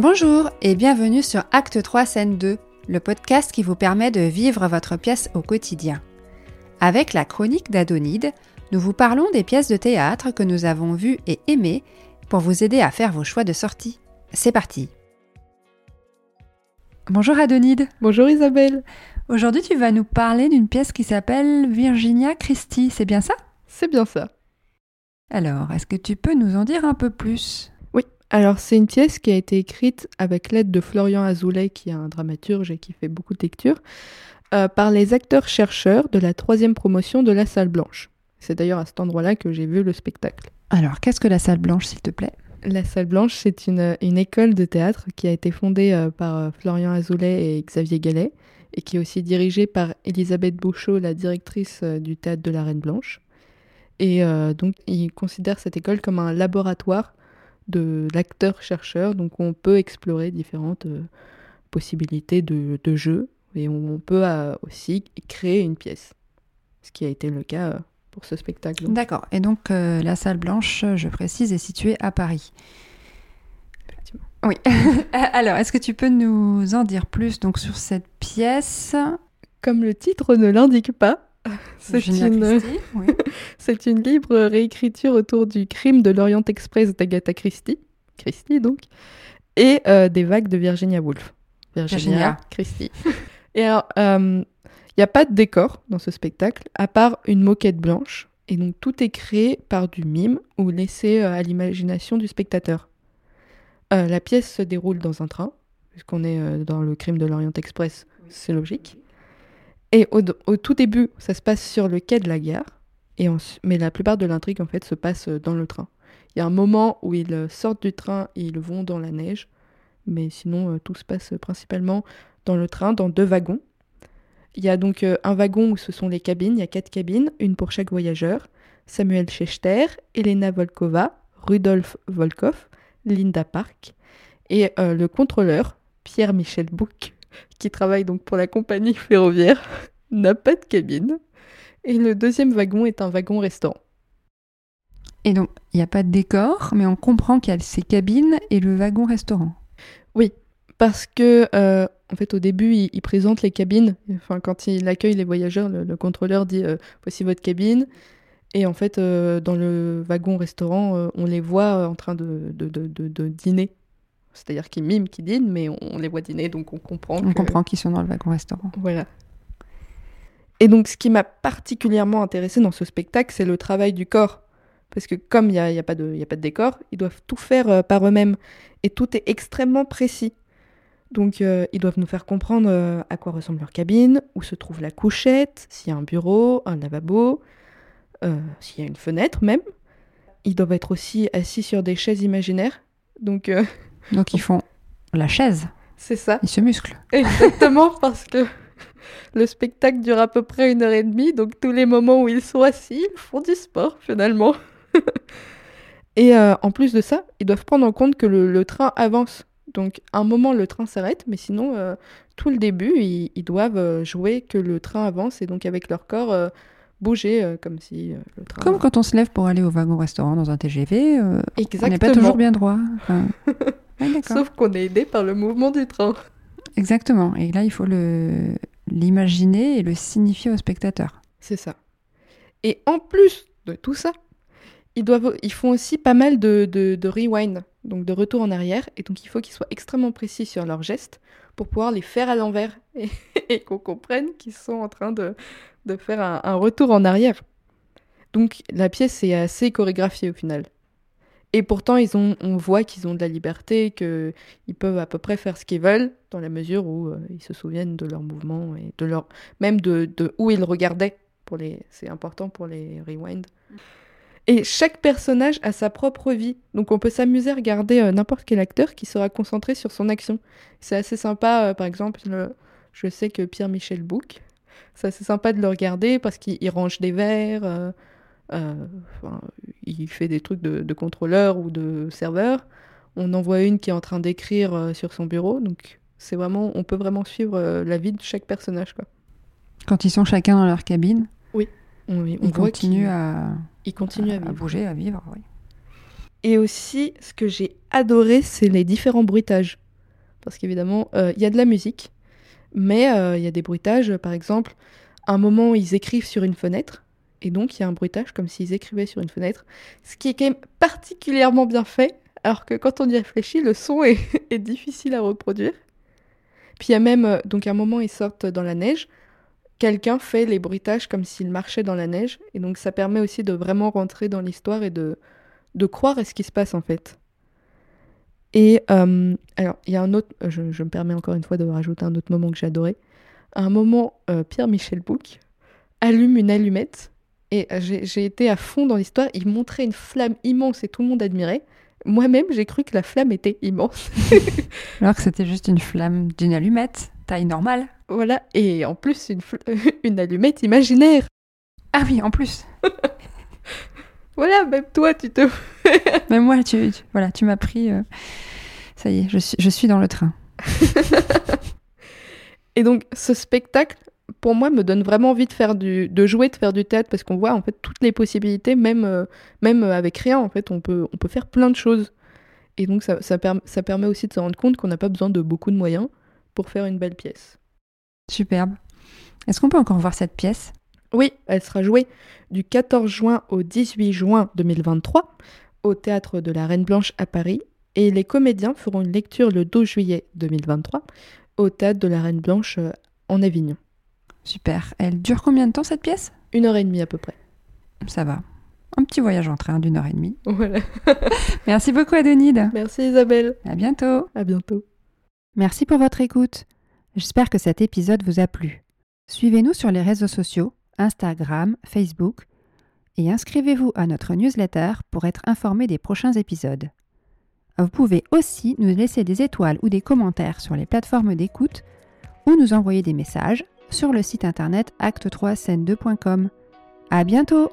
Bonjour et bienvenue sur Acte 3 Scène 2, le podcast qui vous permet de vivre votre pièce au quotidien. Avec la chronique d'Adonide, nous vous parlons des pièces de théâtre que nous avons vues et aimées pour vous aider à faire vos choix de sortie. C'est parti Bonjour Adonide Bonjour Isabelle Aujourd'hui tu vas nous parler d'une pièce qui s'appelle Virginia Christie, c'est bien ça? C'est bien ça. Alors, est-ce que tu peux nous en dire un peu plus? Alors, c'est une pièce qui a été écrite avec l'aide de Florian Azoulay, qui est un dramaturge et qui fait beaucoup de lectures, euh, par les acteurs-chercheurs de la troisième promotion de la Salle Blanche. C'est d'ailleurs à cet endroit-là que j'ai vu le spectacle. Alors, qu'est-ce que la Salle Blanche, s'il te plaît? La Salle Blanche, c'est une, école de théâtre qui a été fondée euh, par euh, Florian Azoulay et Xavier Gallet, et qui est aussi dirigée par Elisabeth Bouchot, la directrice du théâtre de la Reine Blanche. Et donc, ils considèrent cette école comme un laboratoire de l'acteur-chercheur. Donc on peut explorer différentes euh, possibilités de, de, jeu et on peut euh, aussi créer une pièce. Ce qui a été le cas euh, pour ce spectacle. D'accord. Et donc la salle blanche, je précise, est située à Paris. Effectivement. Oui. Alors, est-ce que tu peux nous en dire plus donc sur cette pièce? Comme le titre ne l'indique pas, c'est une... c'est une libre réécriture autour du crime de l'Orient Express d'Agatha Christie, Christie donc, et euh, des vagues de Virginia Woolf. Virginia, Christie. et alors, il euh, n'y a pas de décor dans ce spectacle, à part une moquette blanche, et donc tout est créé par du mime ou laissé euh, à l'imagination du spectateur. la pièce se déroule dans un train, puisqu'on est dans le crime de l'Orient Express, c'est logique. Et au, tout début, ça se passe sur le quai de la gare, et mais la plupart de l'intrigue en fait se passe euh, dans le train. Il y a un moment où ils euh, sortent du train et ils vont dans la neige, mais sinon euh, tout se passe principalement dans le train, dans deux wagons. Il y a donc un wagon où ce sont les cabines, il y a quatre cabines, une pour chaque voyageur. Samuel Schechter, Elena Volkova, Rudolf Volkov, Linda Park et le contrôleur Pierre-Michel Bouc qui travaille donc pour la compagnie ferroviaire, n'a pas de cabine. Et le deuxième wagon est un wagon restaurant. Et donc, il n'y a pas de décor, mais on comprend qu'il y a ces cabines et le wagon restaurant. Oui, parce que, euh, en fait, au début, il, présente les cabines. Enfin, quand il accueille les voyageurs, le, contrôleur dit euh, Voici votre cabine. Et en fait, euh, dans le wagon restaurant, on les voit en train de, de, de dîner c'est-à-dire qu'ils miment, qu'ils dînent, mais on les voit dîner, donc on comprend. On comprend qu'ils sont dans le wagon-restaurant. Voilà. Et donc, ce qui m'a particulièrement intéressé dans ce spectacle, c'est le travail du corps. Parce que comme il n'y a, y a, pas de, a pas de décor, ils doivent tout faire euh, par eux-mêmes. Et tout est extrêmement précis. Donc, euh, ils doivent nous faire comprendre euh, à quoi ressemble leur cabine, où se trouve la couchette, s'il y a un bureau, un lavabo, s'il y a une fenêtre même. Ils doivent être aussi assis sur des chaises imaginaires. Donc, donc ils font la chaise. C'est ça. Ils se musclent. Exactement, parce que le spectacle dure à peu près une heure et demie, donc tous les moments où ils sont assis, ils font du sport finalement. et euh, en plus de ça, ils doivent prendre en compte que le, train avance. Donc à un moment, le train s'arrête, mais sinon, euh, tout le début, ils, doivent euh, jouer que le train avance et donc avec leur corps bouger comme si le train... Comme quand on se lève pour aller au wagon-restaurant dans un TGV, on n'est pas toujours bien droit. Sauf qu'on est aidé par le mouvement du train. Exactement. Et là, il faut l'imaginer et le signifier au spectateur. C'est ça. Et en plus de tout ça, ils, font aussi pas mal de, rewind, donc de retour en arrière. Et donc, il faut qu'ils soient extrêmement précis sur leurs gestes pour pouvoir les faire à l'envers et, qu'on comprenne qu'ils sont en train de, faire un, retour en arrière. Donc, la pièce est assez chorégraphiée au final. Et pourtant, ils ont, on voit qu'ils ont de la liberté, qu'ils peuvent à peu près faire ce qu'ils veulent, dans la mesure où euh, ils se souviennent de leurs mouvements et de leur, même de, de où ils regardaient. Pour les, c'est important pour les rewind. Et chaque personnage a sa propre vie, donc on peut s'amuser à regarder euh, n'importe quel acteur qui sera concentré sur son action. C'est assez sympa, euh, par exemple, je sais que Pierre-Michel Bouc, c'est assez sympa de le regarder parce qu'il range des verres euh, il fait des trucs de, contrôleur ou de serveur. On en voit une qui est en train d'écrire euh, sur son bureau. Donc c'est vraiment, on peut vraiment suivre euh, la vie de chaque personnage. Quoi. Quand ils sont chacun dans leur cabine. Oui. On, ils continuent à, ils continuent à, bouger, à vivre. Et aussi, ce que j'ai adoré, c'est les différents bruitages. parce qu'évidemment, euh, il y a de la musique, mais euh, il y a des bruitages, par exemple, à un moment, ils écrivent sur une fenêtre, et donc il y a un bruitage comme s'ils écrivaient sur une fenêtre, ce qui est quand même particulièrement bien fait, alors que quand on y réfléchit, le son est, difficile à reproduire. Puis il y a même, euh, donc un moment, ils sortent dans la neige, quelqu'un fait les bruitages comme s'il marchait dans la neige, et donc ça permet aussi de vraiment rentrer dans l'histoire et de, de croire à ce qui se passe en fait. Et euh, alors, il y a un autre, je, je me permets encore une fois de rajouter un autre moment que j'ai adoré. À un moment, euh, Pierre-Michel Bouc allume une allumette et j'ai été à fond dans l'histoire. Il montrait une flamme immense et tout le monde admirait. Moi-même, j'ai cru que la flamme était immense. Alors que c'était juste une flamme d'une allumette, taille normale. voilà, et en plus, une, allumette imaginaire. Ah oui, en plus. Voilà, même toi, tu te. Mais moi, tu, tu- voilà, tu m'as pris. euh, Ça y est, je suis, je suis dans le train. Et donc, ce spectacle, pour moi, me donne vraiment envie de faire du, de jouer, de faire du théâtre, parce qu'on voit en fait toutes les possibilités, même, euh, même avec rien, en fait, on peut, on peut faire plein de choses. Et donc, ça, ça, ça permet aussi de se rendre compte qu'on n'a pas besoin de beaucoup de moyens pour faire une belle pièce. Superbe. Est-ce qu'on peut encore voir cette pièce? Oui, elle sera jouée du 14 juin au 18 juin 2023 au théâtre de la Reine Blanche à Paris. Et les comédiens feront une lecture le 12 juillet 2023 au théâtre de la Reine Blanche euh, en Avignon. Super. Elle dure combien de temps cette pièce? Une heure et demie à peu près. Ça va. Un petit voyage en train d'une heure et demie. Voilà. Merci beaucoup Adonide. Merci Isabelle. À bientôt. À bientôt. Merci pour votre écoute. J'espère que cet épisode vous a plu. Suivez-nous sur les réseaux sociaux, Instagram, Facebook, et inscrivez-vous à notre newsletter pour être informé des prochains épisodes. Vous pouvez aussi nous laisser des étoiles ou des commentaires sur les plateformes d'écoute ou nous envoyer des messages sur le site internet acte3scène2.com. À bientôt!